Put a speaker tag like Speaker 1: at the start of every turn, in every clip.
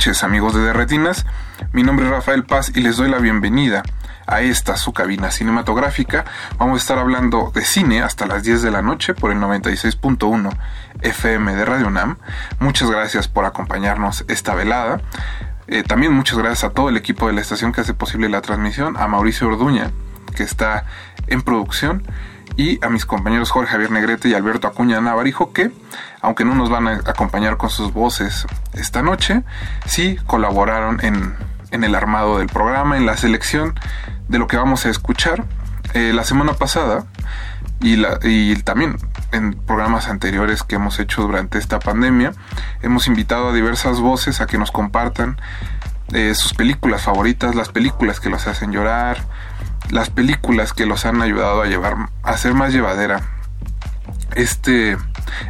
Speaker 1: Amigos de Derretinas, mi nombre es Rafael Paz y les doy la bienvenida a esta su cabina cinematográfica. Vamos a estar hablando de cine hasta las 10 de la noche por el 96.1 FM de Radio Nam. Muchas gracias por acompañarnos esta velada. Eh, también muchas gracias a todo el equipo de la estación que hace posible la transmisión, a Mauricio Orduña que está en producción y a mis compañeros Jorge Javier Negrete y Alberto Acuña Navarijo que, aunque no nos van a acompañar con sus voces esta noche, sí colaboraron en, en el armado del programa, en la selección de lo que vamos a escuchar. Eh, la semana pasada y, también en programas anteriores que hemos hecho durante esta pandemia, hemos invitado a diversas voces a que nos compartan eh, sus películas favoritas, las películas que los hacen llorar, las películas que los han ayudado a llevar a ser más llevadera este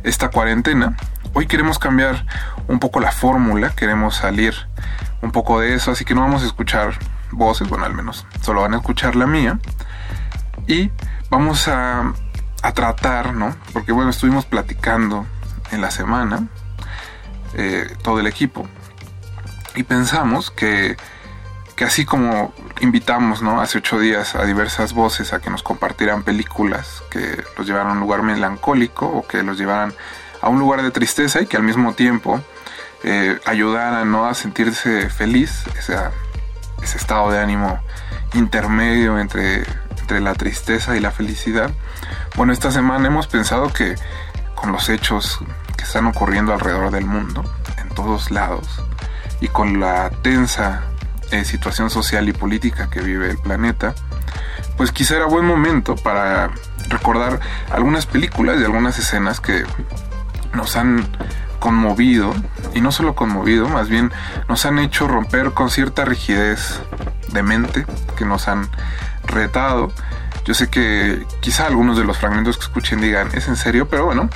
Speaker 1: esta cuarentena. Hoy queremos cambiar un poco la fórmula, queremos salir un poco de eso, así que no vamos a escuchar voces, bueno, al menos solo van a escuchar la mía y vamos a, a tratar, ¿no? Porque bueno, estuvimos platicando en la semana eh, todo el equipo y pensamos que que así como invitamos ¿no? hace ocho días a diversas voces a que nos compartieran películas que los llevaran a un lugar melancólico o que los llevaran a un lugar de tristeza y que al mismo tiempo eh, ayudaran ¿no? a sentirse feliz, ese, estado de ánimo intermedio entre, entre la tristeza y la felicidad. Bueno, esta semana hemos pensado que con los hechos que están ocurriendo alrededor del mundo, en todos lados, y con la tensa eh, situación social y política que vive el planeta, pues quizá era buen momento para recordar algunas películas y algunas escenas que nos han conmovido, y no solo conmovido, más bien nos han hecho romper con cierta rigidez de mente, que nos han retado. Yo sé que quizá algunos de los fragmentos que escuchen digan, es en serio, pero bueno,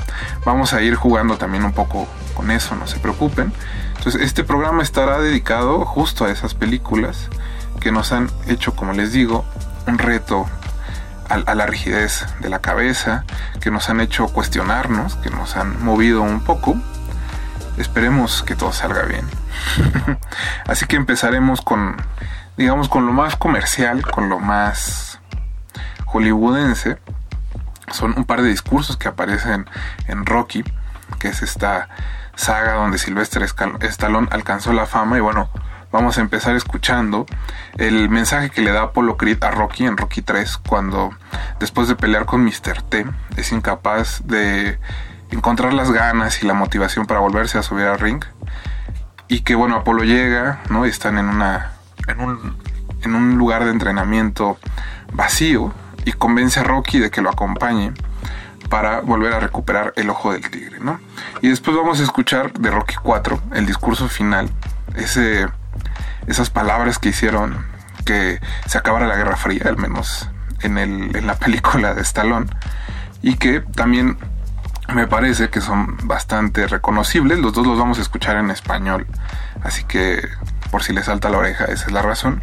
Speaker 1: vamos a ir jugando también un poco con eso, no se preocupen. Entonces, este programa estará dedicado justo a esas películas que nos han hecho, como les digo, un reto a, la rigidez de la cabeza, que nos han hecho cuestionarnos, que nos han movido un poco. Esperemos que todo salga bien. Así que empezaremos con, digamos, con lo más comercial, con lo más hollywoodense. Son un par de discursos que aparecen en Rocky, que es esta saga donde Sylvester Stallone alcanzó la fama y bueno, vamos a empezar escuchando el mensaje que le da Apollo Creed a Rocky en Rocky 3 cuando después de pelear con Mr. T es incapaz de encontrar las ganas y la motivación para volverse a subir al ring y que bueno, Apolo llega, ¿no? Y están en una en un, en un lugar de entrenamiento vacío y convence a Rocky de que lo acompañe para volver a recuperar el ojo del tigre, ¿no? Y después vamos a escuchar de Rocky 4 el discurso final, esas palabras que hicieron que se acabara la Guerra Fría, al menos en, la película de Stallone, y que también me parece que son bastante reconocibles. Los dos los vamos a escuchar en español, así que por si les salta la oreja, esa es la razón.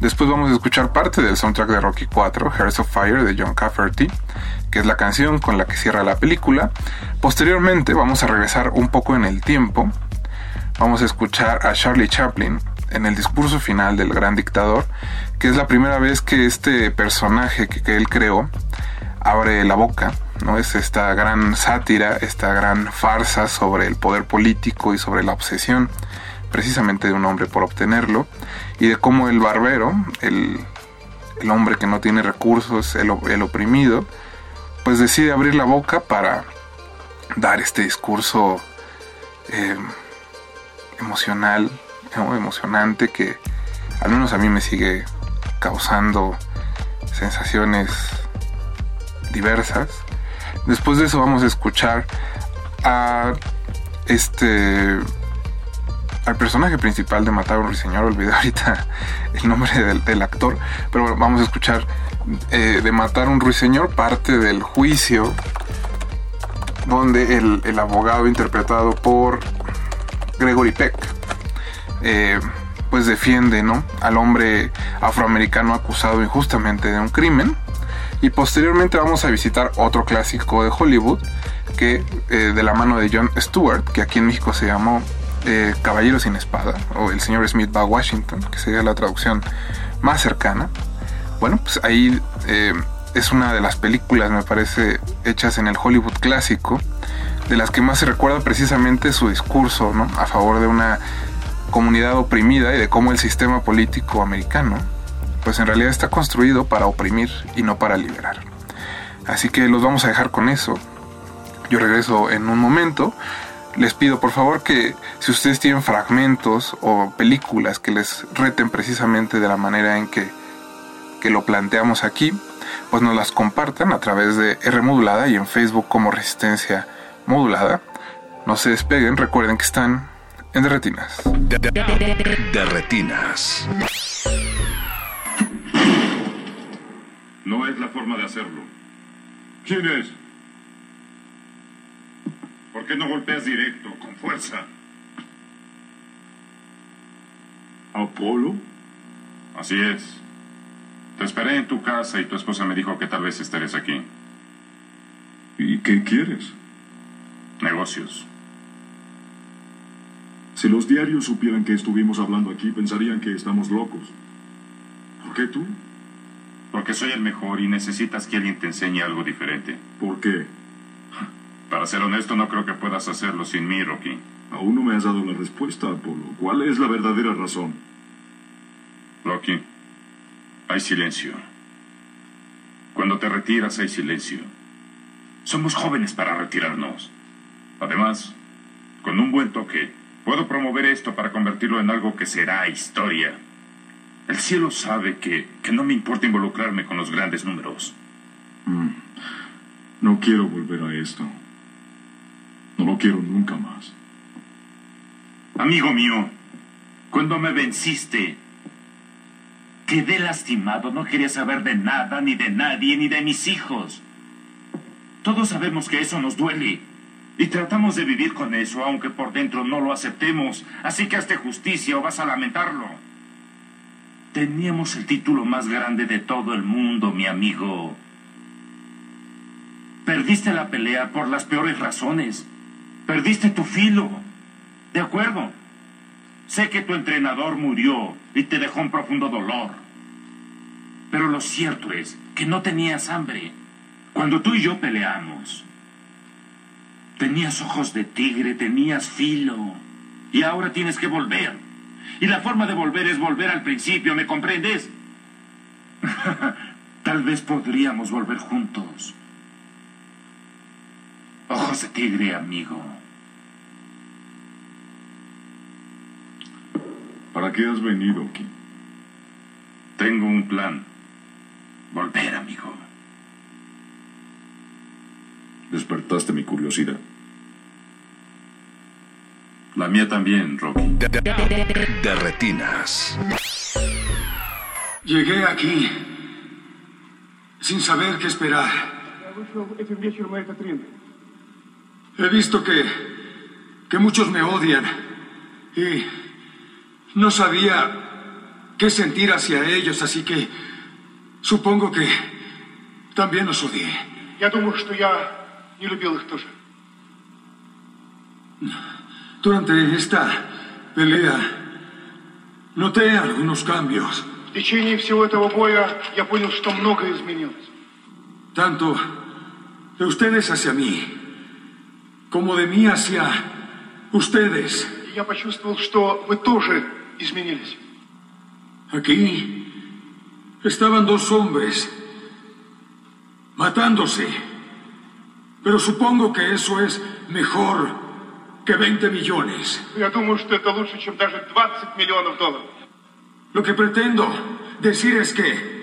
Speaker 1: Después vamos a escuchar parte del soundtrack de Rocky 4, Hearts of Fire de John Cafferty, que es la canción con la que cierra la película. Posteriormente vamos a regresar un poco en el tiempo. Vamos a escuchar a Charlie Chaplin en el discurso final del gran dictador, que es la primera vez que este personaje que, él creó abre la boca, ¿no? Es esta gran sátira, esta gran farsa sobre el poder político y sobre la obsesión precisamente de un hombre por obtenerlo y de cómo el barbero, el, hombre que no tiene recursos, el, oprimido, pues decide abrir la boca para dar este discurso eh, emocional, emocionante que al menos a mí me sigue causando sensaciones diversas. Después de eso vamos a escuchar a este al personaje principal de Matar a un Ruiseñor, olvidé ahorita el nombre del, actor, pero vamos a escuchar eh, de Matar un Ruiseñor parte del juicio donde el, abogado interpretado por Gregory Peck eh, pues defiende ¿no? al hombre afroamericano acusado injustamente de un crimen y posteriormente vamos a visitar otro clásico de Hollywood que eh, de la mano de John Stewart que aquí en México se llamó Caballero sin Espada o El señor Smith va a Washington que sería la traducción más cercana bueno pues ahí es una de las películas, me parece, hechas en el Hollywood clásico, de las que más se recuerda precisamente su discurso ¿no? a favor de una comunidad oprimida y de cómo el sistema político americano, pues en realidad está construido para oprimir y no para liberar. Así que los vamos a dejar con eso. Yo regreso en un momento. Les pido por favor que si ustedes tienen fragmentos o películas que les reten precisamente de la manera en que, que lo planteamos aquí, pues nos las compartan a través de R modulada y en Facebook como Resistencia Modulada. No se despeguen, recuerden que están en Derretinas.
Speaker 2: Derretinas.
Speaker 3: No es la forma de hacerlo. ¿Quién es? ¿Por qué no golpeas directo, con fuerza? ¿Apolo? Así es. Te esperé en tu casa y tu esposa me dijo que tal vez estarías aquí. ¿Y qué quieres? Negocios. Si los diarios supieran que estuvimos hablando aquí, pensarían que estamos locos. ¿Por qué tú? Porque soy el mejor y necesitas que alguien te enseñe algo diferente. ¿Por qué? Para ser honesto, no creo que puedas hacerlo sin mí, Rocky. Aún no me has dado la respuesta, Apolo. ¿Cuál es la verdadera razón? Rocky. Hay silencio. Cuando te retiras hay silencio. Somos jóvenes para retirarnos. Además, con un buen toque, puedo promover esto para convertirlo en algo que será historia. El cielo sabe que, que no me importa involucrarme con los grandes números. Mm. No quiero volver a esto. No lo quiero nunca más. Amigo mío, cuando me venciste, Quedé lastimado, no quería saber de nada, ni de nadie, ni de mis hijos. Todos sabemos que eso nos duele. Y tratamos de vivir con eso, aunque por dentro no lo aceptemos. Así que hazte justicia o vas a lamentarlo. Teníamos el título más grande de todo el mundo, mi amigo. Perdiste la pelea por las peores razones. Perdiste tu filo. De acuerdo. Sé que tu entrenador murió y te dejó un profundo dolor. Pero lo cierto es que no tenías hambre. Cuando tú y yo peleamos, tenías ojos de tigre, tenías filo. Y ahora tienes que volver. Y la forma de volver es volver al principio, ¿me comprendes? Tal vez podríamos volver juntos. Ojos de tigre, amigo. ¿Para qué has venido aquí? Tengo un plan. Volver, amigo. Despertaste mi curiosidad. La mía también, Rocky.
Speaker 2: De, retinas.
Speaker 4: Llegué aquí sin saber qué esperar. He visto que, que muchos me odian y no sabía qué sentir hacia ellos, así que supongo que también los odié. Durante esta pelea noté algunos cambios. Tanto de ustedes hacia mí, como de mí hacia ustedes.
Speaker 5: Я почувствовал, что вы тоже изменились.
Speaker 4: Aquí estaban dos hombres matándose. Pero supongo que eso es mejor que 20 millones.
Speaker 5: Я думаю, что это лучше, чем даже 20 миллионов долларов.
Speaker 4: Lo que pretendo decir es que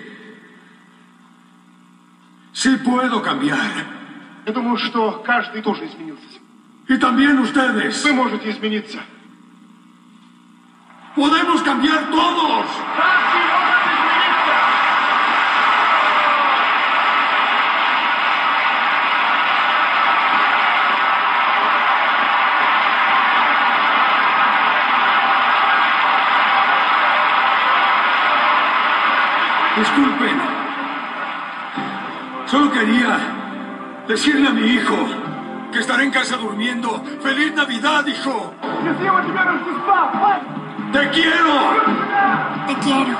Speaker 4: Sí puedo cambiar.
Speaker 5: Я думаю, что каждый тоже изменился.
Speaker 4: Y también ustedes.
Speaker 5: Вы можете измениться.
Speaker 4: Podemos cambiar todos. Disculpen. Solo quería decirle a mi hijo que estaré en casa durmiendo. ¡Feliz Navidad, hijo! Te quiero.
Speaker 6: Te quiero.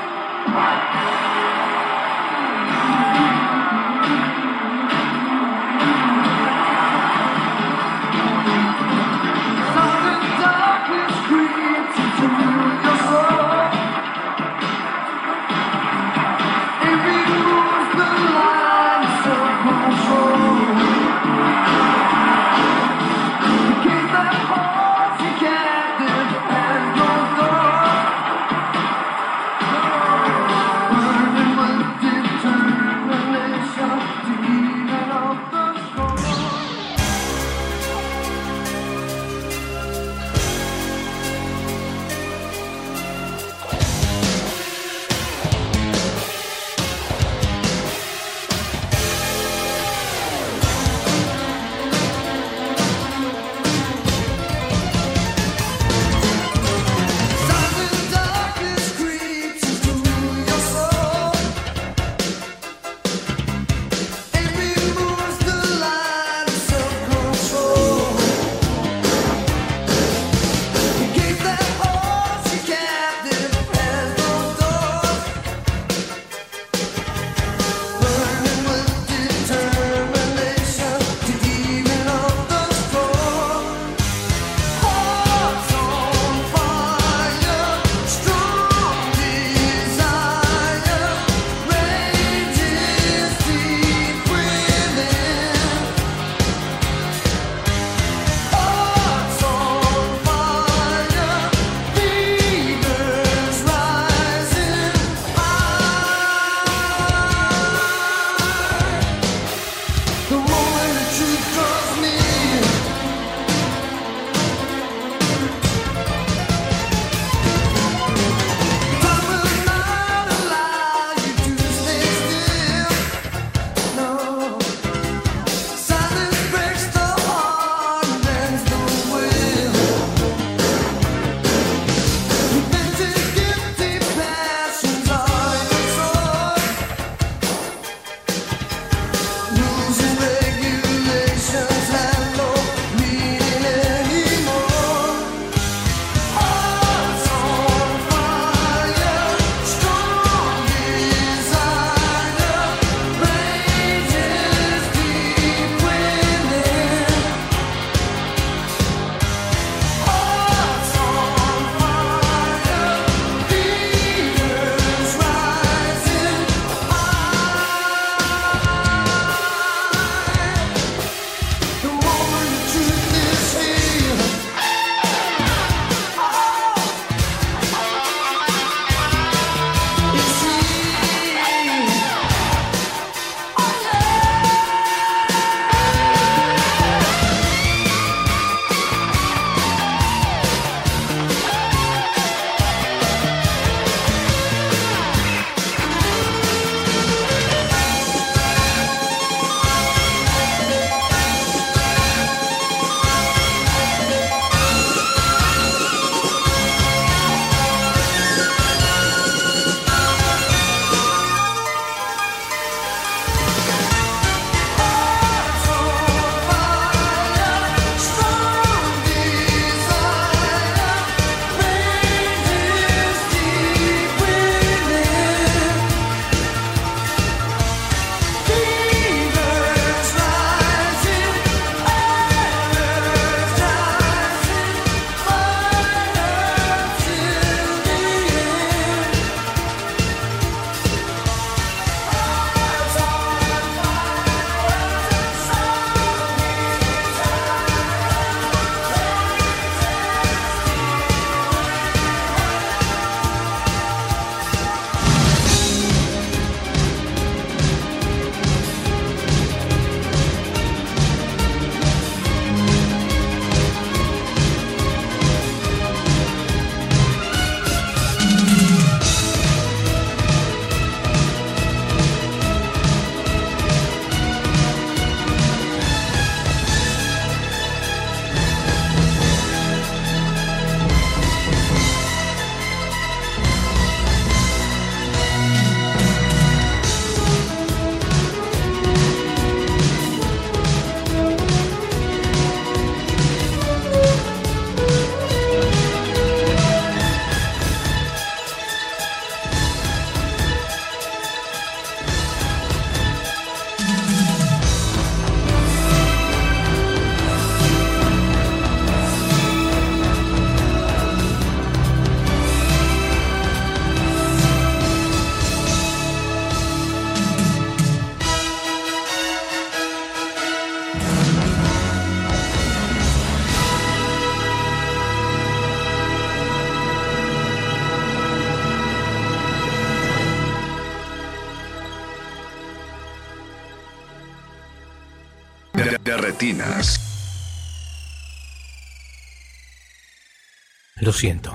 Speaker 7: Lo siento,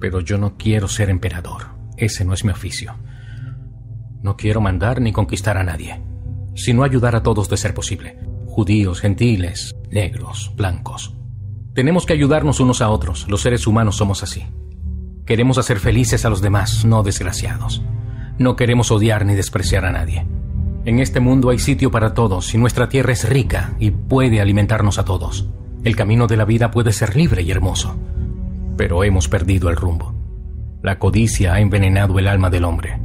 Speaker 7: pero yo no quiero ser emperador. Ese no es mi oficio. No quiero mandar ni conquistar a nadie, sino ayudar a todos de ser posible. Judíos, gentiles, negros, blancos. Tenemos que ayudarnos unos a otros. Los seres humanos somos así. Queremos hacer felices a los demás, no desgraciados. No queremos odiar ni despreciar a nadie. En este mundo hay sitio para todos y nuestra tierra es rica y puede alimentarnos a todos. El camino de la vida puede ser libre y hermoso, pero hemos perdido el rumbo. La codicia ha envenenado el alma del hombre,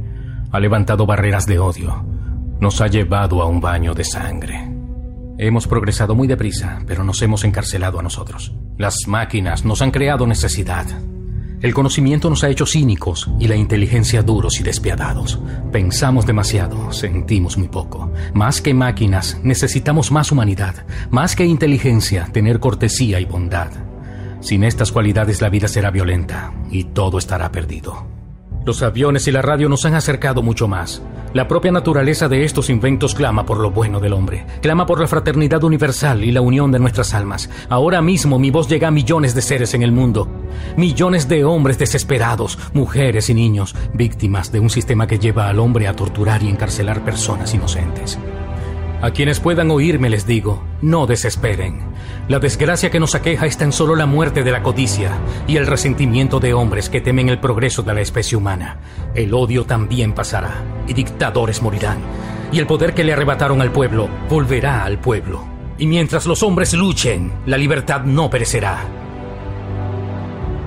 Speaker 7: ha levantado barreras de odio, nos ha llevado a un baño de sangre. Hemos progresado muy deprisa, pero nos hemos encarcelado a nosotros. Las máquinas nos han creado necesidad, el conocimiento nos ha hecho cínicos y la inteligencia duros y despiadados. Pensamos demasiado, sentimos muy poco. Más que máquinas, necesitamos más humanidad. Más que inteligencia, tener cortesía y bondad. Sin estas cualidades la vida será violenta y todo estará perdido. Los aviones y la radio nos han acercado mucho más. La propia naturaleza de estos inventos clama por lo bueno del hombre, clama por la fraternidad universal y la unión de nuestras almas. Ahora mismo mi voz llega a millones de seres en el mundo, millones de hombres desesperados, mujeres y niños, víctimas de un sistema que lleva al hombre a torturar y encarcelar personas inocentes. A quienes puedan oírme les digo, no desesperen. La desgracia que nos aqueja es tan solo la muerte de la codicia y el resentimiento de hombres que temen el progreso de la especie humana. El odio también pasará y dictadores morirán. Y el poder que le arrebataron al pueblo volverá al pueblo. Y mientras los hombres luchen, la libertad no perecerá.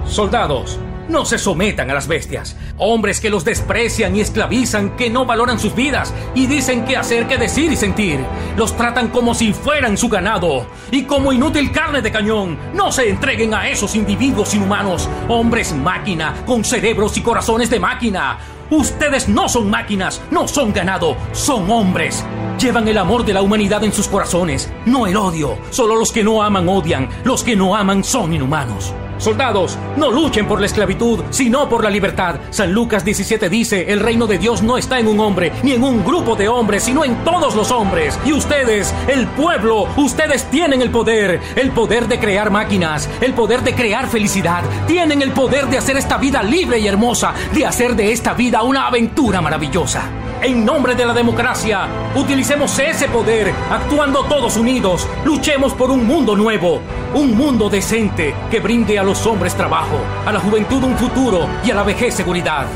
Speaker 7: Soldados, no se sometan a las bestias. Hombres que los desprecian y esclavizan, que no valoran sus vidas y dicen qué hacer, qué decir y sentir. Los tratan como si fueran su ganado y como inútil carne de cañón. No se entreguen a esos individuos inhumanos. Hombres máquina, con cerebros y corazones de máquina. Ustedes no son máquinas, no son ganado, son hombres. Llevan el amor de la humanidad en sus corazones, no el odio. Solo los que no aman odian, los que no aman son inhumanos. Soldados, no luchen por la esclavitud, sino por la libertad. San Lucas 17 dice, el reino de Dios no está en un hombre, ni en un grupo de hombres, sino en todos los hombres. Y ustedes, el pueblo, ustedes tienen el poder, el poder de crear máquinas, el poder de crear felicidad. Tienen el poder de hacer esta vida libre y hermosa, de hacer de esta vida una aventura maravillosa. En nombre de la democracia, utilicemos ese poder, actuando todos unidos. Luchemos por un mundo nuevo, un mundo decente que brinde a los hombres trabajo, a la juventud un futuro y a la vejez seguridad.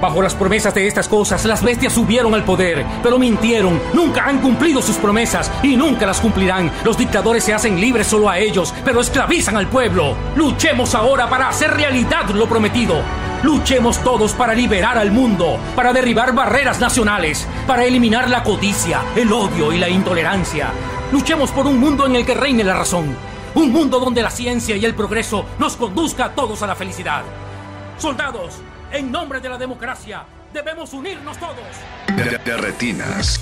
Speaker 7: Bajo las promesas de estas cosas, las bestias subieron al poder, pero mintieron, nunca han cumplido sus promesas y nunca las cumplirán. Los dictadores se hacen libres solo a ellos, pero esclavizan al pueblo. Luchemos ahora para hacer realidad lo prometido. Luchemos todos para liberar al mundo, para derribar barreras nacionales, para eliminar la codicia, el odio y la intolerancia. Luchemos por un mundo en el que reine la razón, un mundo donde la ciencia y el progreso nos conduzca a todos a la felicidad. Soldados, en nombre de la democracia, debemos unirnos todos.
Speaker 2: De, de retinas.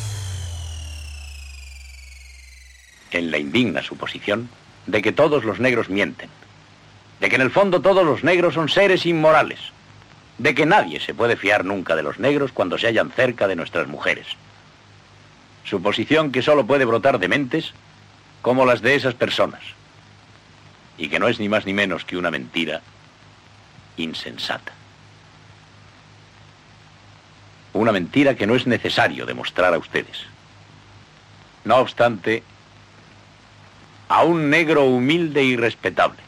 Speaker 8: En la indigna suposición de que todos los negros mienten, de que en el fondo todos los negros son seres inmorales, de que nadie se puede fiar nunca de los negros cuando se hallan cerca de nuestras mujeres. Suposición que solo puede brotar de mentes como las de esas personas, y que no es ni más ni menos que una mentira insensata. Una mentira que no es necesario demostrar a ustedes. No obstante, a un negro humilde y respetable,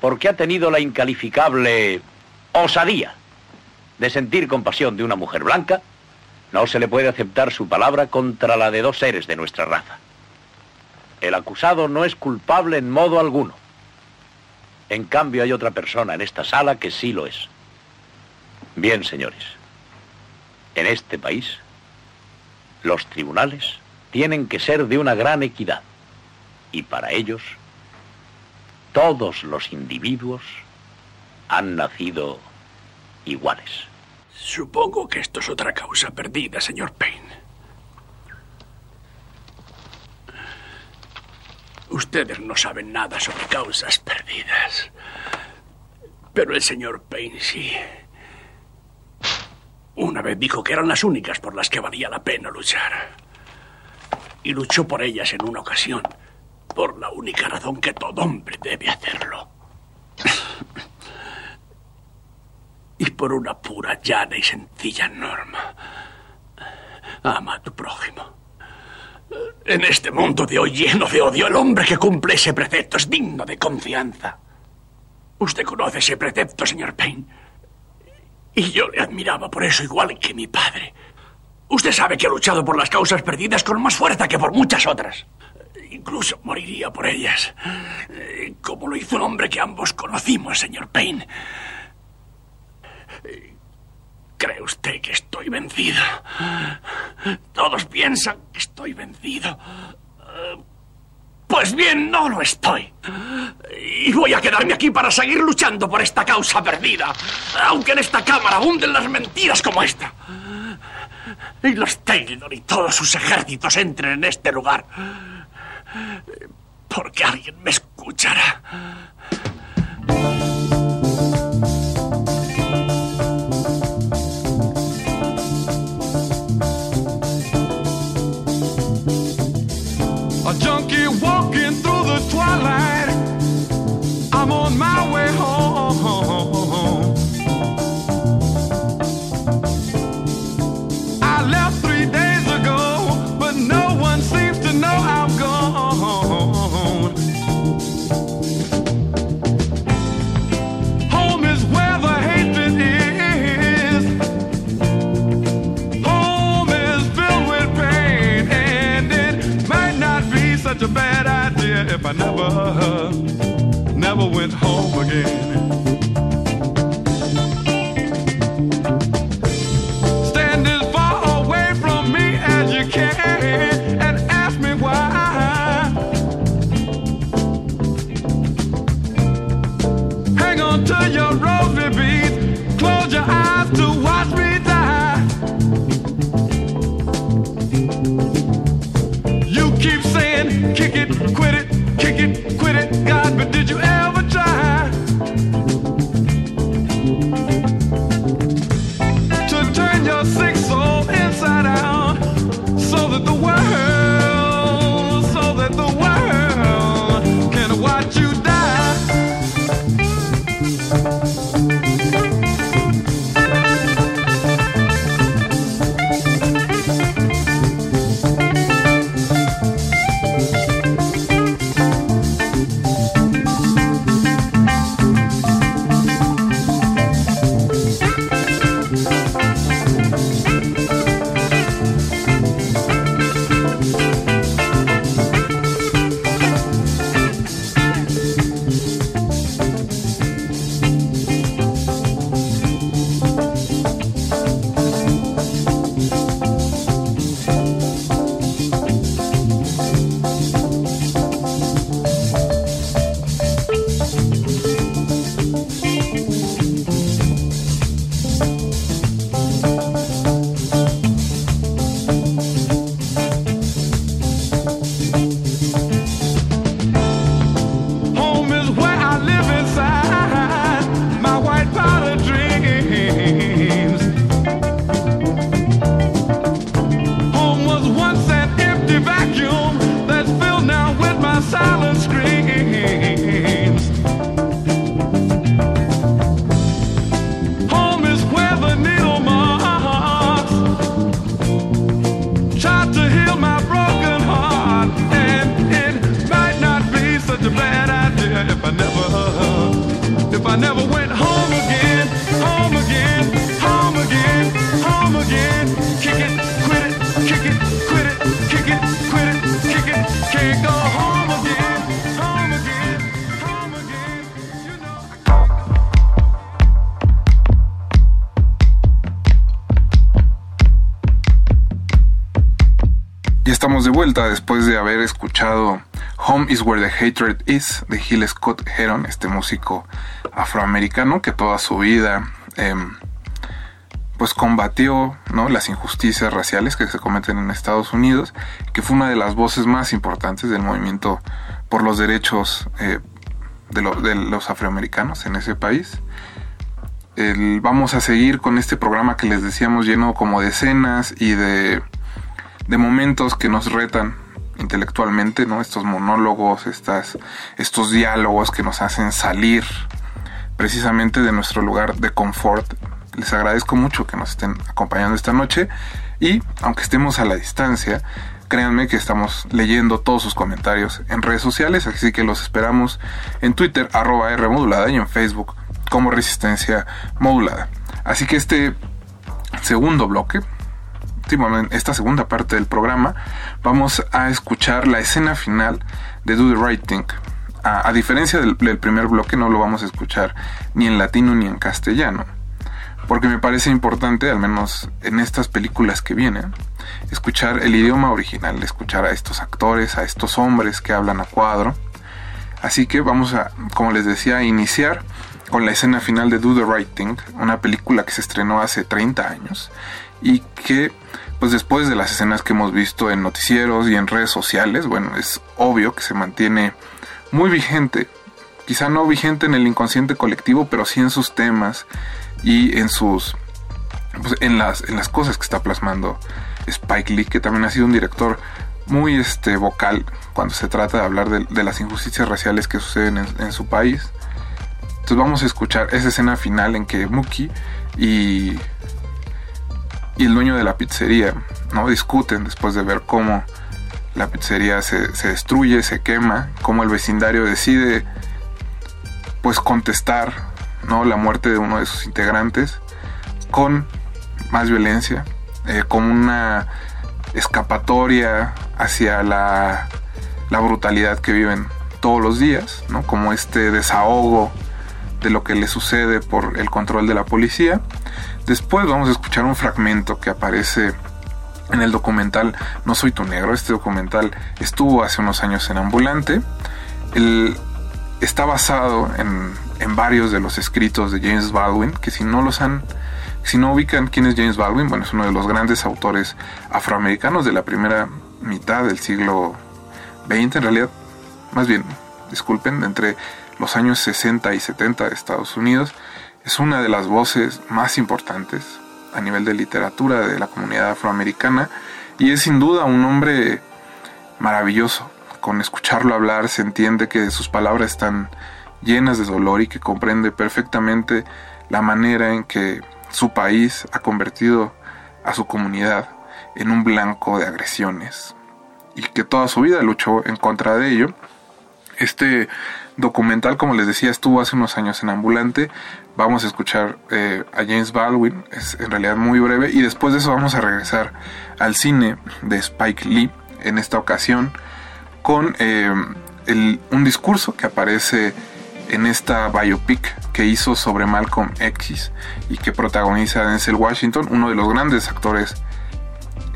Speaker 8: porque ha tenido la incalificable osadía de sentir compasión de una mujer blanca, no se le puede aceptar su palabra contra la de dos seres de nuestra raza. El acusado no es culpable en modo alguno. En cambio hay otra persona en esta sala que sí lo es. Bien, señores, en este país los tribunales tienen que ser de una gran equidad y para ellos todos los individuos han nacido iguales.
Speaker 9: Supongo que esto es otra causa perdida, señor Payne. Ustedes no saben nada sobre causas perdidas. Pero el señor Payne sí. Una vez dijo que eran las únicas por las que valía la pena luchar. y luchó por ellas en una ocasión, por la única razón que todo hombre debe hacerlo. Y por una pura, llana y sencilla norma. Ama a tu prójimo. En este mundo de hoy lleno de odio, el hombre que cumple ese precepto es digno de confianza. Usted conoce ese precepto, señor Payne. Y yo le admiraba por eso igual que mi padre. Usted sabe que ha luchado por las causas perdidas con más fuerza que por muchas otras. Incluso moriría por ellas. Como lo hizo un hombre que ambos conocimos, señor Payne. ¿Cree usted que estoy vencido? Todos piensan que estoy vencido. Pues bien, no lo estoy. Y voy a quedarme aquí para seguir luchando por esta causa perdida. Aunque en esta cámara abunden las mentiras como esta. Y los Taylor y todos sus ejércitos entren en este lugar. Porque alguien me escuchará.
Speaker 10: A walking through the twilight. I'm on my way home. Never, never went home again.
Speaker 1: Is Where the Hatred Is de Gil Scott Heron, este músico afroamericano que toda su vida em, pues combatió ¿no? las injusticias raciales que se cometen en Estados Unidos, que fue una de las voces más importantes del movimiento por los derechos eh, de, de los afroamericanos en ese país. El- vamos a seguir con este programa que les decíamos lleno como de escenas y de, de momentos que nos retan intelectualmente. Estos monólogos, estas, estos diálogos que nos hacen salir precisamente de nuestro lugar de confort. Les agradezco mucho que nos estén acompañando esta noche y aunque estemos a la distancia, créanme que estamos leyendo todos sus comentarios en redes sociales, así que los esperamos en Twitter, arroba R y en Facebook como Resistencia Modulada. Así que este segundo bloque, esta segunda parte del programa, vamos a escuchar la escena final de Do the Right Thing. A, diferencia del, primer bloque, no lo vamos a escuchar ni en latino ni en castellano. Porque me parece importante, al menos en estas películas que vienen, escuchar el idioma original, escuchar a estos actores, a estos hombres que hablan a cuadro. Así que vamos a, como les decía, iniciar con la escena final de Do the Right Thing, una película que se estrenó hace 30 años y que pues después de las escenas que hemos visto en noticieros y en redes sociales, bueno, es obvio que se mantiene muy vigente, quizá no vigente en el inconsciente colectivo, pero sí en sus temas y en sus pues, en las en las cosas que está plasmando Spike Lee, que también ha sido un director muy este vocal cuando se trata de hablar de, las injusticias raciales que suceden en, su país. Entonces vamos a escuchar esa escena final en que Mookie y y el dueño de la pizzería, ¿no? Discuten después de ver cómo la pizzería se, destruye, se quema, cómo el vecindario decide pues contestar, ¿no? La muerte de uno de sus integrantes con más violencia, eh, como una escapatoria hacia la, la brutalidad que viven todos los días, ¿no? Como este desahogo de lo que le sucede por el control de la policía Después vamos a escuchar un fragmento que aparece en el documental No Soy Tu Negro. Este documental estuvo hace unos años en Ambulante. está basado en, varios de los escritos de James Baldwin, que si no los han, si no ubican quién es James Baldwin, bueno, es uno de los grandes autores afroamericanos de la primera mitad del siglo XX, en realidad, más bien, disculpen, entre los años 60 y 70 de Estados Unidos es una de las voces más importantes a nivel de literatura de la comunidad afroamericana y es sin duda un hombre maravilloso. Con escucharlo hablar se entiende que sus palabras están llenas de dolor y que comprende perfectamente la manera en que su país ha convertido a su comunidad en un blanco de agresiones y que toda su vida luchó en contra de ello. Este documental, como les decía, estuvo hace unos años en Ambulante. Vamos a escuchar eh, a James Baldwin, es en realidad muy breve, y después de eso vamos a regresar al cine de Spike Lee, en esta ocasión, con eh, un discurso que aparece en esta biopic que hizo sobre Malcolm X y que protagoniza Denzel Washington, uno de los grandes actores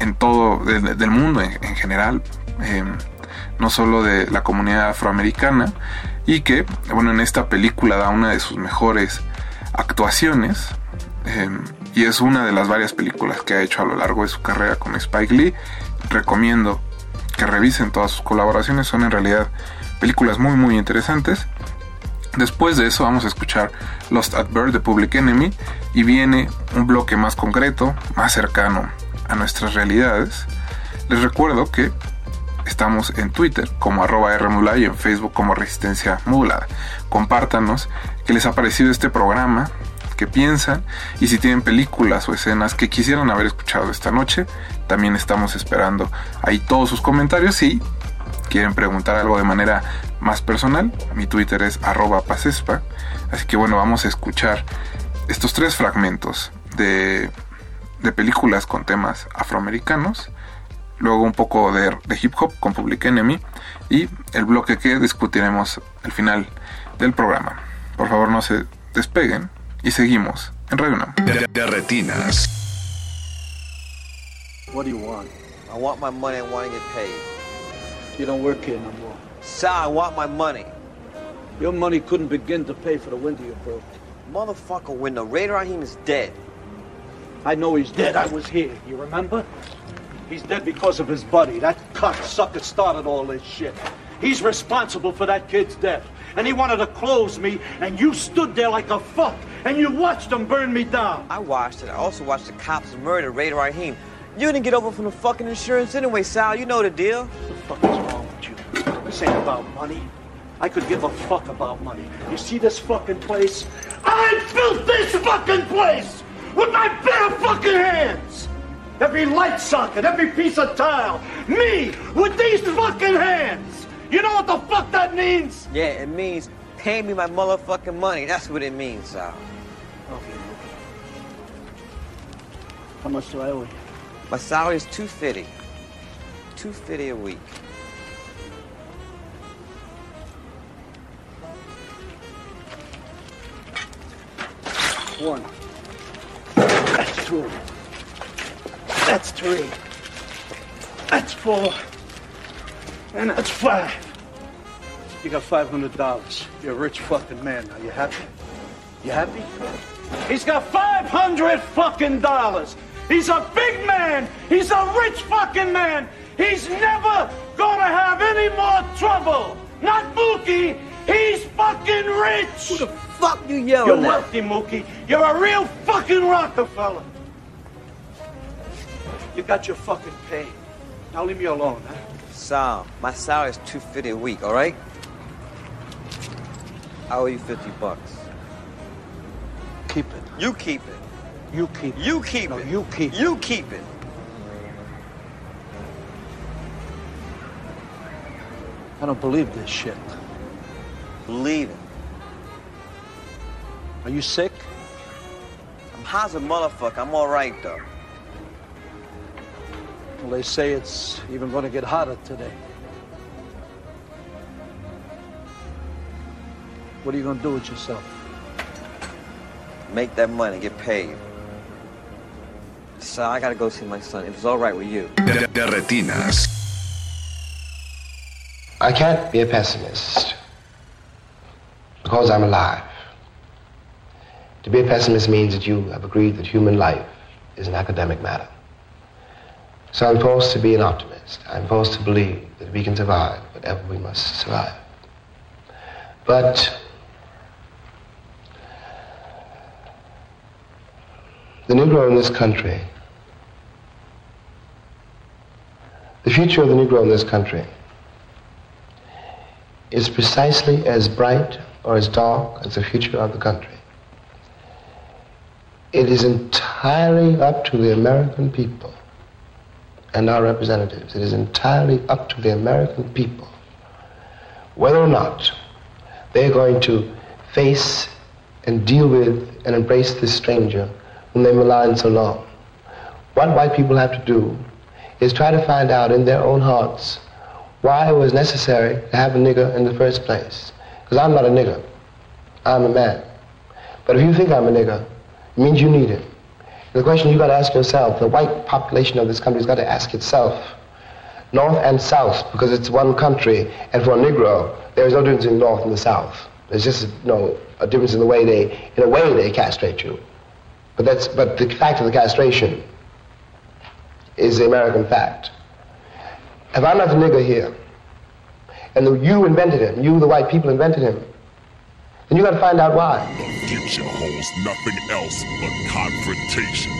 Speaker 1: en todo del mundo en, general, eh, no solo de la comunidad afroamericana y que, bueno, en esta película da una de sus mejores actuaciones em, y es una de las varias películas que ha hecho a lo largo de su carrera con Spike Lee. Recomiendo que revisen todas sus colaboraciones, son en realidad películas muy muy interesantes. Después de eso vamos a escuchar Lost at Bird de Public Enemy y viene un bloque más concreto, más cercano a nuestras realidades. Les recuerdo que Estamos en Twitter como arroba Rmodulada y en Facebook como Resistencia Modulada. Compártanos qué les ha parecido este programa, qué piensan y si tienen películas o escenas que quisieran haber escuchado esta noche, también estamos esperando ahí todos sus comentarios. Si quieren preguntar algo de manera más personal, mi Twitter es arroba pasespa. Así que bueno, vamos a escuchar estos tres fragmentos de películas con temas afroamericanos luego un poco de, hip hop con Public Enemy y el bloque que discutiremos al final del programa. Por favor no se despeguen y seguimos en Radio Nam.
Speaker 2: De, retinas.
Speaker 11: What do you want? I want my money. I want to get paid.
Speaker 12: You don't work here no more.
Speaker 11: Sal, I want my money.
Speaker 12: Your money couldn't begin to pay for the window you broke.
Speaker 11: Motherfucker window. Raider Rahim is dead.
Speaker 12: I know he's dead. I was here. You remember? He's dead because of his buddy. That cocksucker started all this shit. He's responsible for that kid's death. And he wanted to close me, and you stood there like a fuck, and you watched him burn me down.
Speaker 11: I watched it. I also watched the cops murder Raider Raheem. You didn't get over from the fucking insurance anyway, Sal. You know the deal.
Speaker 12: What The fuck is wrong with you? This ain't about money. I could give a fuck about money. You see this fucking place? I built this fucking place with my bare fucking hands. Every light socket, every piece of tile, me with these fucking hands. You know what the fuck that means?
Speaker 11: Yeah, it means pay me my motherfucking money. That's what it means, Sal. Okay.
Speaker 12: How much do I owe you?
Speaker 11: My salary is 250. 250 a week.
Speaker 12: One. That's two. That's three. That's four. And that's five. You got five hundred dollars. You're a rich fucking man. Are you happy? You happy? He's got five hundred fucking dollars. He's a big man. He's a rich fucking man. He's never gonna have any more trouble. Not Mookie. He's fucking rich. Who the
Speaker 11: fuck you yelling
Speaker 12: You're
Speaker 11: at?
Speaker 12: wealthy, Mookie. You're a real fucking Rockefeller. You got your fucking pay. Now leave me alone, huh?
Speaker 11: Sal, my salary is 250 a week, all right? I owe you 50 bucks.
Speaker 12: Keep it.
Speaker 11: You keep it.
Speaker 12: You keep it.
Speaker 11: You keep
Speaker 12: No,
Speaker 11: it.
Speaker 12: you keep it.
Speaker 11: You keep it.
Speaker 12: I don't believe this shit.
Speaker 11: Believe it.
Speaker 12: Are you sick?
Speaker 11: I'm how's a motherfucker. I'm all right, though.
Speaker 12: Well, they say it's even going to get hotter today. What are you going to do with yourself?
Speaker 11: Make that money, get paid. Sal, I gotta go see my son. If it's all right with you.
Speaker 2: De, de retinas.
Speaker 13: I can't be a pessimist because I'm alive. To be a pessimist means that you have agreed that human life is an academic matter. So I'm forced to be an optimist. I'm forced to believe that we can survive whatever we must survive. But the Negro in this country, the future of the Negro in this country is precisely as bright or as dark as the future of the country. It is entirely up to the American people and our representatives. It is entirely up to the American people whether or not they're going to face and deal with and embrace this stranger whom they maligned so long. What white people have to do is try to find out in their own hearts why it was necessary to have a nigger in the first place. Because I'm not a nigger. I'm a man. But if you think I'm a nigger, it means you need it. The question you've got to ask yourself, the white population of this country has got to ask itself, North and South, because it's one country, and for a Negro, there is no difference in the North and the South. There's just you know, a difference in the way they, in a way they castrate you. But that's, but the fact of the castration is the American fact. If I'm not the nigger here, and you invented him, you, the white people, invented him, then you got to find out why.
Speaker 14: The future holds nothing else but confrontation.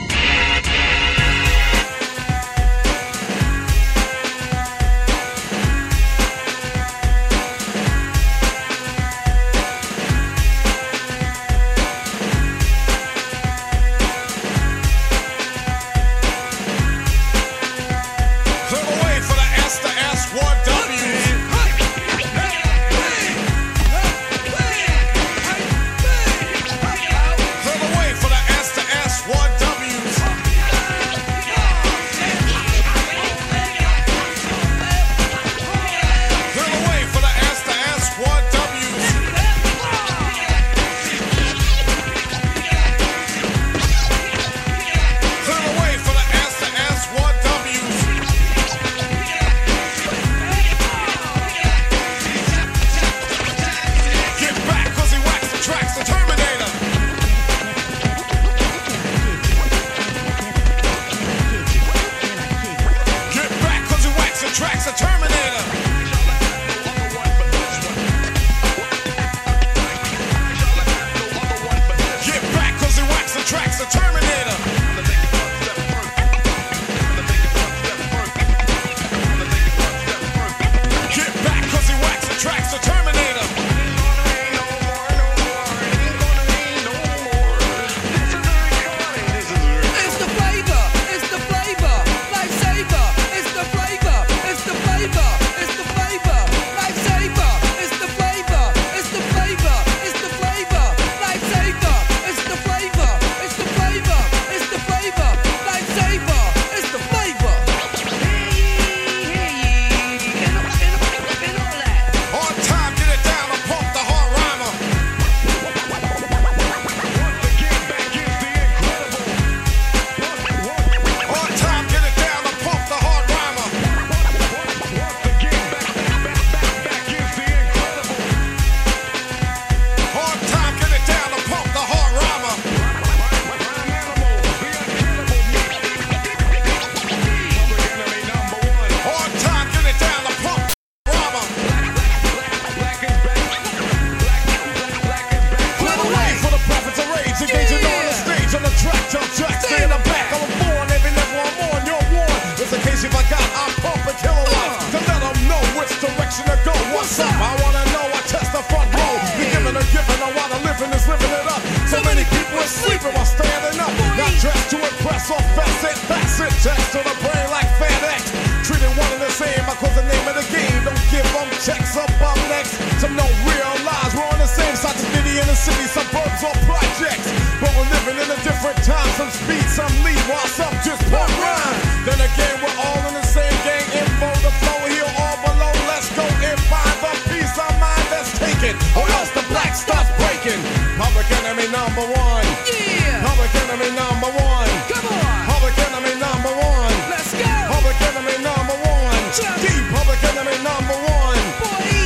Speaker 15: Public enemy number one. Yeah. Public enemy number one. Come on. Public enemy number one. Let's go. Public enemy number one. Deep public enemy number one.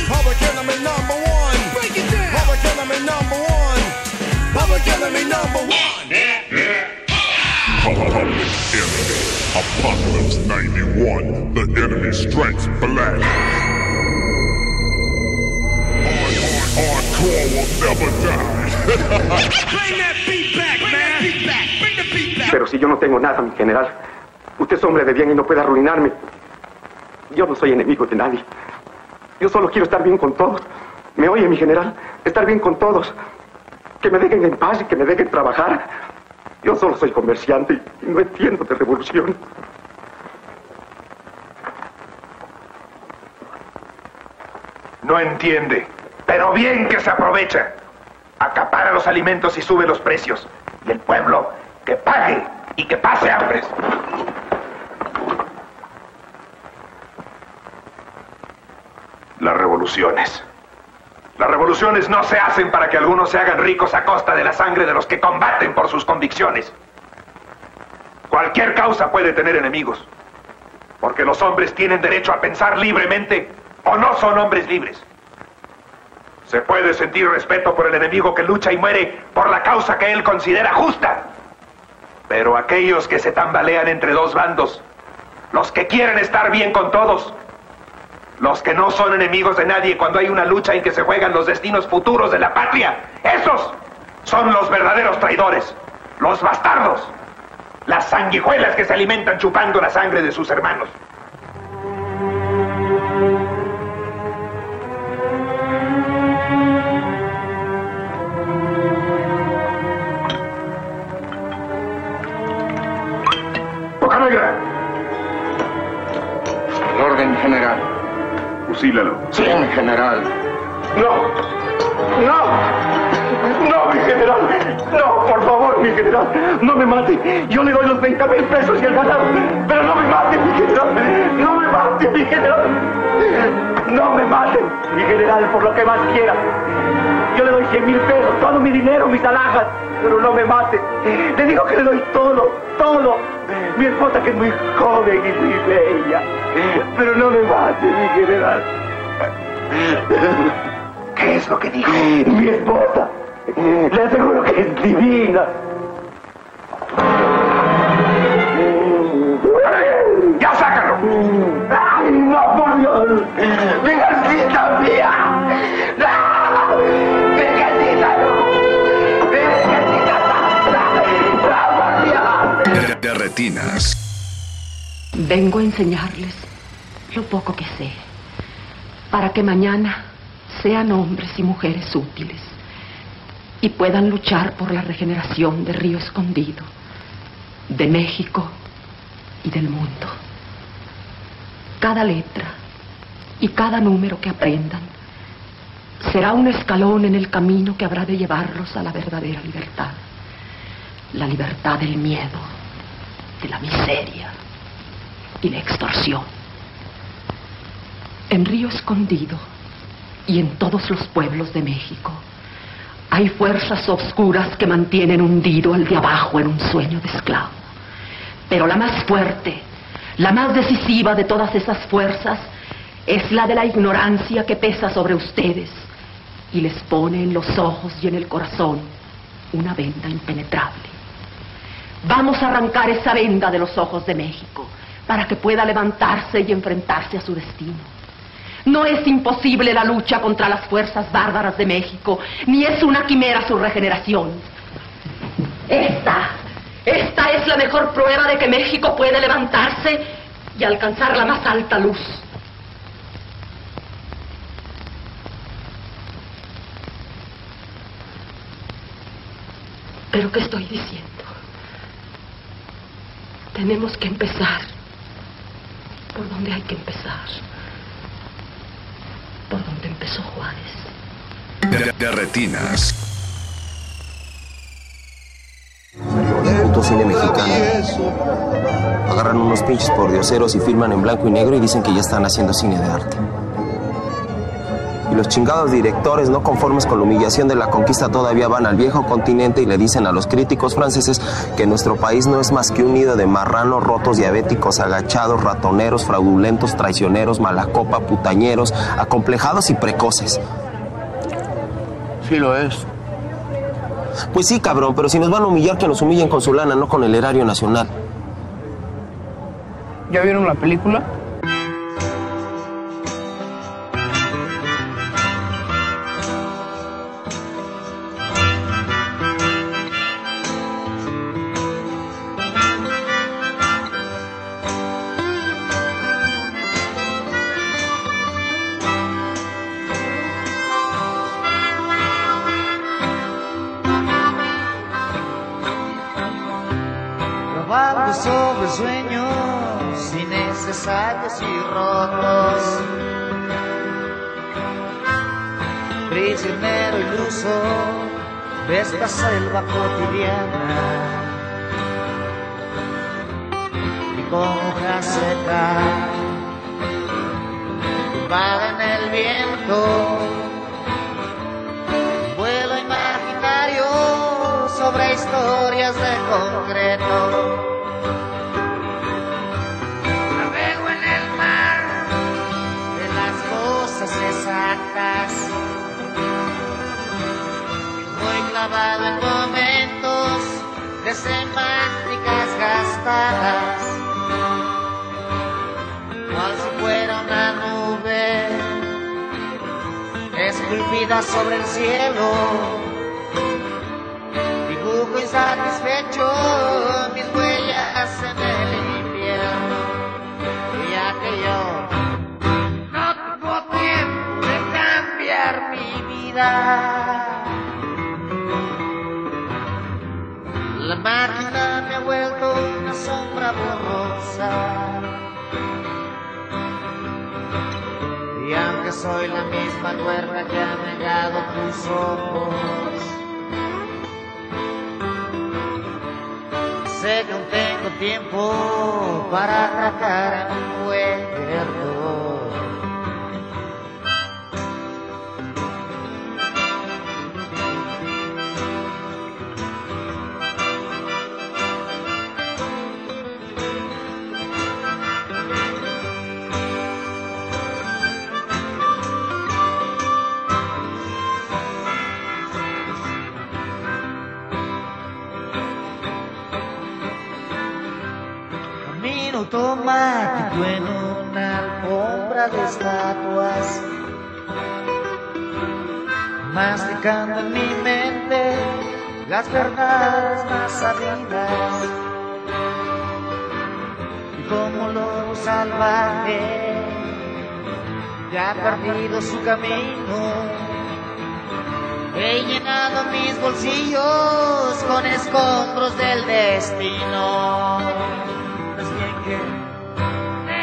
Speaker 15: Public enemy number one. Break it down. Public enemy number one. Public enemy number one. Yeah.
Speaker 14: Public Enemy. Apocalypse 91. The enemy strikes black. Hardcore will never die.
Speaker 16: Pero si yo no tengo nada, mi general, usted es hombre de bien y no puede arruinarme. Yo no soy enemigo de nadie. Yo solo quiero estar bien con todos. ¿Me oye, mi general? Estar bien con todos. Que me dejen en paz y que me dejen trabajar. Yo solo soy comerciante y no entiendo de revolución.
Speaker 17: No entiende. Pero bien que se aprovecha. Acapara los alimentos y sube los precios. Y el pueblo, que pague y que pase hambre. Las revoluciones. Las revoluciones no se hacen para que algunos se hagan ricos a costa de la sangre de los que combaten por sus convicciones. Cualquier causa puede tener enemigos. Porque los hombres tienen derecho a pensar libremente o no son hombres libres. Se puede sentir respeto por el enemigo que lucha y muere por la causa que él considera justa. Pero aquellos que se tambalean entre dos bandos, los que quieren estar bien con todos, los que no son enemigos de nadie cuando hay una lucha en que se juegan los destinos futuros de la patria, esos son los verdaderos traidores, los bastardos, las sanguijuelas que se alimentan chupando la sangre de sus hermanos.
Speaker 16: General. No. No. No, mi general. No, por favor, mi general. No me mate. Yo le doy los 20 mil pesos y el ganado. Pero no me mate, mi general. No me mate, mi general. No me mate, mi general, por lo que más quiera. Yo le doy 100 mil pesos, todo mi dinero, mis alhajas. Pero no me mate. Le digo que le doy todo, todo. Mi esposa que es muy joven y muy bella. Pero no me mate, mi general. ¿Qué es lo que dijo? Mi esposa. Le aseguro que es divina.
Speaker 17: ¡Ya sácalo!
Speaker 16: ¡Ay, no, por Dios! ¡Mi Garcita mía! ¡No! ¡Mi Garcita no! ¡Mi Garcita santa! ¡No, por Dios!
Speaker 2: De, de retinas.
Speaker 18: Vengo a enseñarles lo poco que sé, para que mañana sean hombres y mujeres útiles y puedan luchar por la regeneración de Río Escondido, de México y del mundo. Cada letra y cada número que aprendan será un escalón en el camino que habrá de llevarlos a la verdadera libertad, la libertad del miedo, de la miseria y la extorsión. En Río Escondido y en todos los pueblos de México hay fuerzas oscuras que mantienen hundido al de abajo en un sueño de esclavo. Pero la más fuerte, la más decisiva de todas esas fuerzas es la de la ignorancia que pesa sobre ustedes y les pone en los ojos y en el corazón una venda impenetrable. Vamos a arrancar esa venda de los ojos de México para que pueda levantarse y enfrentarse a su destino. No es imposible la lucha contra las fuerzas bárbaras de México, ni es una quimera su regeneración. Esta, esta es la mejor prueba de que México puede levantarse y alcanzar la más alta luz. ¿Pero qué estoy diciendo? Tenemos que empezar por donde hay que empezar. Por donde empezó Juárez.
Speaker 2: De, de retinas.
Speaker 19: puto cine mexicano. Agarran unos pinches pordioseros y filman en blanco y negro y dicen que ya están haciendo cine de arte. Y los chingados directores, no conformes con la humillación de la conquista, todavía van al viejo continente y le dicen a los críticos franceses que nuestro país no es más que un nido de marranos rotos, diabéticos, agachados, ratoneros, fraudulentos, traicioneros, malacopa, putañeros, acomplejados y precoces.
Speaker 13: Sí lo es.
Speaker 19: Pues sí, cabrón, pero si nos van a humillar, que nos humillen con su lana, no con el erario nacional.
Speaker 20: ¿Ya vieron la película?
Speaker 21: Esculpida sobre el cielo. Dibujo insatisfecho mis huellas en el invierno ya que yo no tengo tiempo de cambiar mi vida. La máquina me ha vuelto una sombra borrosa. Y aunque soy la misma tuerca que negado tus ojos. Sé que aún tengo tiempo para atracar automático en una alfombra de estatuas, masticando en mi mente las verdades más sabidas. Y como lobo salvaje, ya ha perdido su camino. He llenado mis bolsillos con escombros del destino.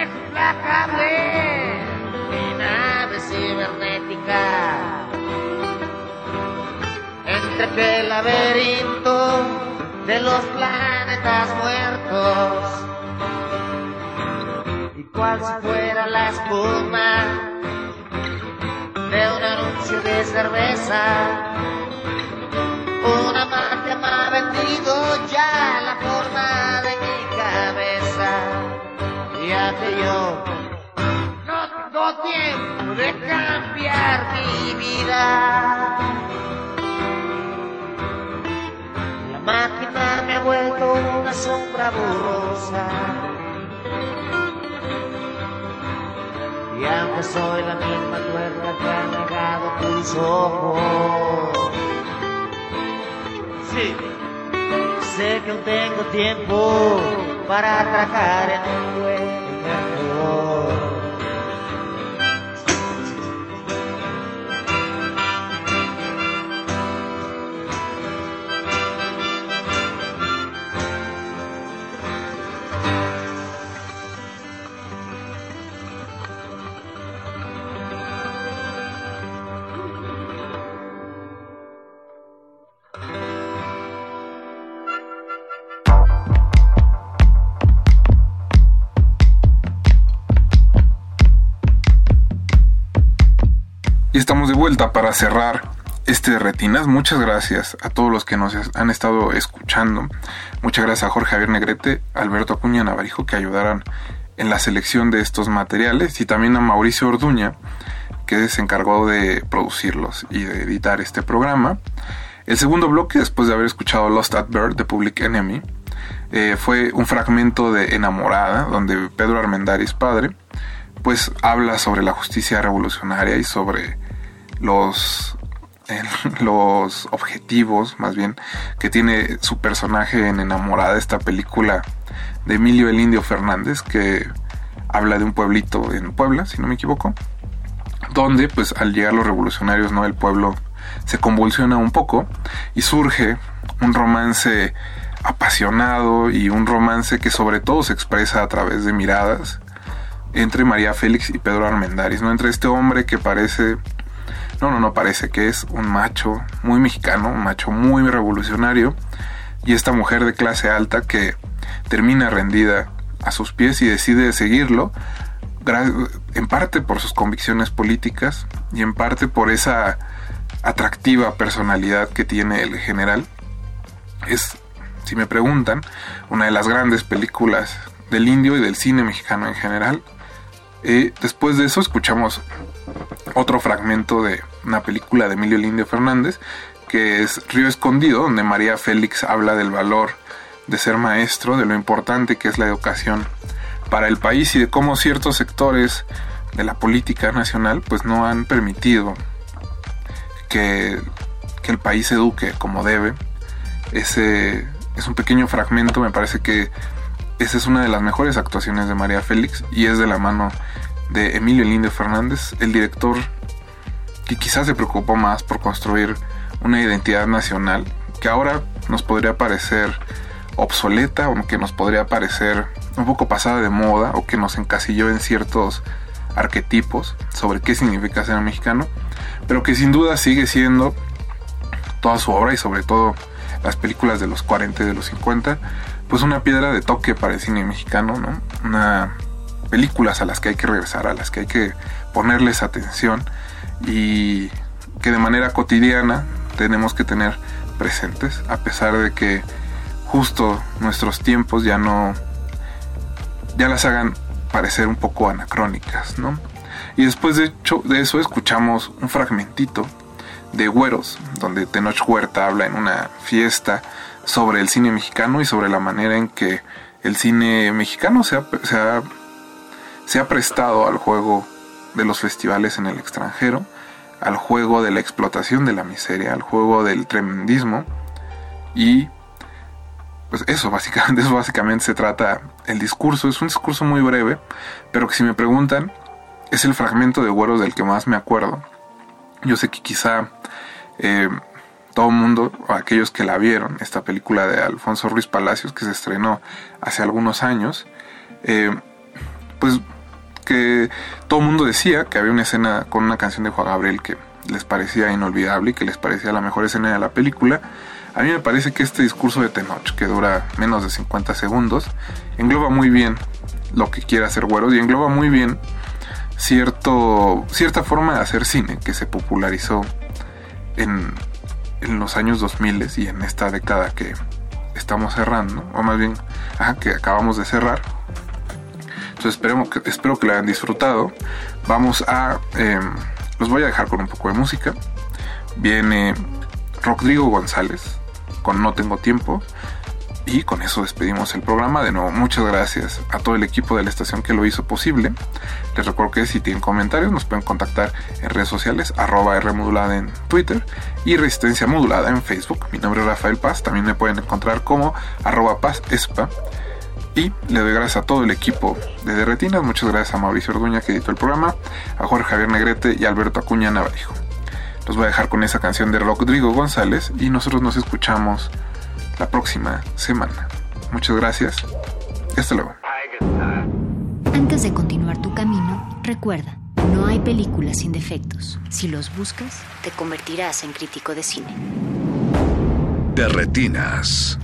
Speaker 21: Implacable mi nave cibernética entre aquel laberinto de los planetas muertos y cual si fuera la espuma de un anuncio de cerveza. Una magia me ha vendido ya la Que yo no tengo tiempo de cambiar mi vida. La máquina me ha vuelto una sombra borrosa. Y aunque soy la misma tuerca que ha negado tus ojos, sí, sé que aún tengo tiempo para atracar en un puerto.
Speaker 1: De vuelta para cerrar este de Retinas. Muchas gracias a todos los que nos han estado escuchando. Muchas gracias a Jorge Javier Negrete, Alberto Acuña Navarijo que ayudaron en la selección de estos materiales y también a Mauricio Orduña que se encargó de producirlos y de editar este programa. El segundo bloque, después de haber escuchado Lost at Bird de Public Enemy, eh, fue un fragmento de Enamorada, donde Pedro Armendáriz padre, pues habla sobre la justicia revolucionaria y sobre los los objetivos, más bien, que tiene su personaje en Enamorada, esta película de Emilio el Indio Fernández, que habla de un pueblito en Puebla, si no me equivoco, donde pues al llegar los revolucionarios, ¿no? El pueblo se convulsiona un poco y surge un romance apasionado y un romance que sobre todo se expresa a través de miradas entre María Félix y Pedro Armendáriz, ¿no? Entre este hombre que parece no, no, no parece que es un macho muy mexicano, un macho muy revolucionario y esta mujer de clase alta que termina rendida a sus pies y decide seguirlo en parte por sus convicciones políticas y en parte por esa atractiva personalidad que tiene el general. Es, si me preguntan, una de las grandes películas del indio y del cine mexicano en general. y después de eso escuchamos otro fragmento de una película de Emilio Lindio Fernández, que es Río Escondido, donde María Félix habla del valor de ser maestro, de lo importante que es la educación para el país y de cómo ciertos sectores de la política nacional pues no han permitido que, que el país eduque como debe. Ese es un pequeño fragmento, me parece que esa es una de las mejores actuaciones de María Félix y es de la mano de Emilio Linde Fernández, el director que quizás se preocupó más por construir una identidad nacional que ahora nos podría parecer obsoleta o que nos podría parecer un poco pasada de moda o que nos encasilló en ciertos arquetipos sobre qué significa ser mexicano, pero que sin duda sigue siendo toda su obra y sobre todo las películas de los 40 y de los 50, pues una piedra de toque para el cine mexicano, ¿no? Una películas a las que hay que regresar, a las que hay que ponerles atención y que de manera cotidiana tenemos que tener presentes, a pesar de que justo nuestros tiempos ya no ya las hagan parecer un poco anacrónicas, ¿no? Y después de, hecho, de eso escuchamos un fragmentito de Güeros, donde Tenoch Huerta habla en una fiesta sobre el cine mexicano y sobre la manera en que el cine mexicano se ha, se ha prestado al juego de los festivales en el extranjero, al juego de la explotación de la miseria, al juego del tremendismo y pues eso básicamente, eso básicamente se trata el discurso. Es un discurso muy breve, pero que si me preguntan, es el fragmento de Güeros del que más me acuerdo. Yo sé que quizá eh, todo el mundo, o aquellos que la vieron, esta película de Alfonso Ruiz Palacios que se estrenó hace algunos años, eh, pues que todo el mundo decía que había una escena con una canción de Juan Gabriel que les parecía inolvidable y que les parecía la mejor escena de la película. A mí me parece que este discurso de Tenoch, que dura menos de 50 segundos, engloba muy bien lo que quiere hacer Güeros y engloba muy bien cierto, cierta forma de hacer cine que se popularizó en, en los años 2000 y en esta década que estamos cerrando, o más bien que acabamos de cerrar. Entonces esperemos que, espero que la hayan disfrutado. Vamos a... Em, los voy a dejar con un poco de música. Viene Rodrigo González con No Tengo Tiempo. Y con eso despedimos el programa. De nuevo, muchas gracias a todo el equipo de la estación que lo hizo posible. Les recuerdo que si tienen comentarios nos pueden contactar en redes sociales, arroba Rmodulada en Twitter y Resistencia Modulada en Facebook. Mi nombre es Rafael Paz, también me pueden encontrar como arroba Paz Espa. Y le doy gracias a todo el equipo de Derretinas. Muchas gracias a Mauricio Orduña que editó el programa, a Jorge Javier Negrete y a Alberto Acuña Navarijo. Los voy a dejar con esa canción de Rodrigo González y nosotros nos escuchamos la próxima semana. Muchas gracias y hasta luego.
Speaker 20: Antes de continuar tu camino, recuerda, no hay películas sin defectos. Si los buscas, te convertirás en crítico de cine.
Speaker 2: De retinas.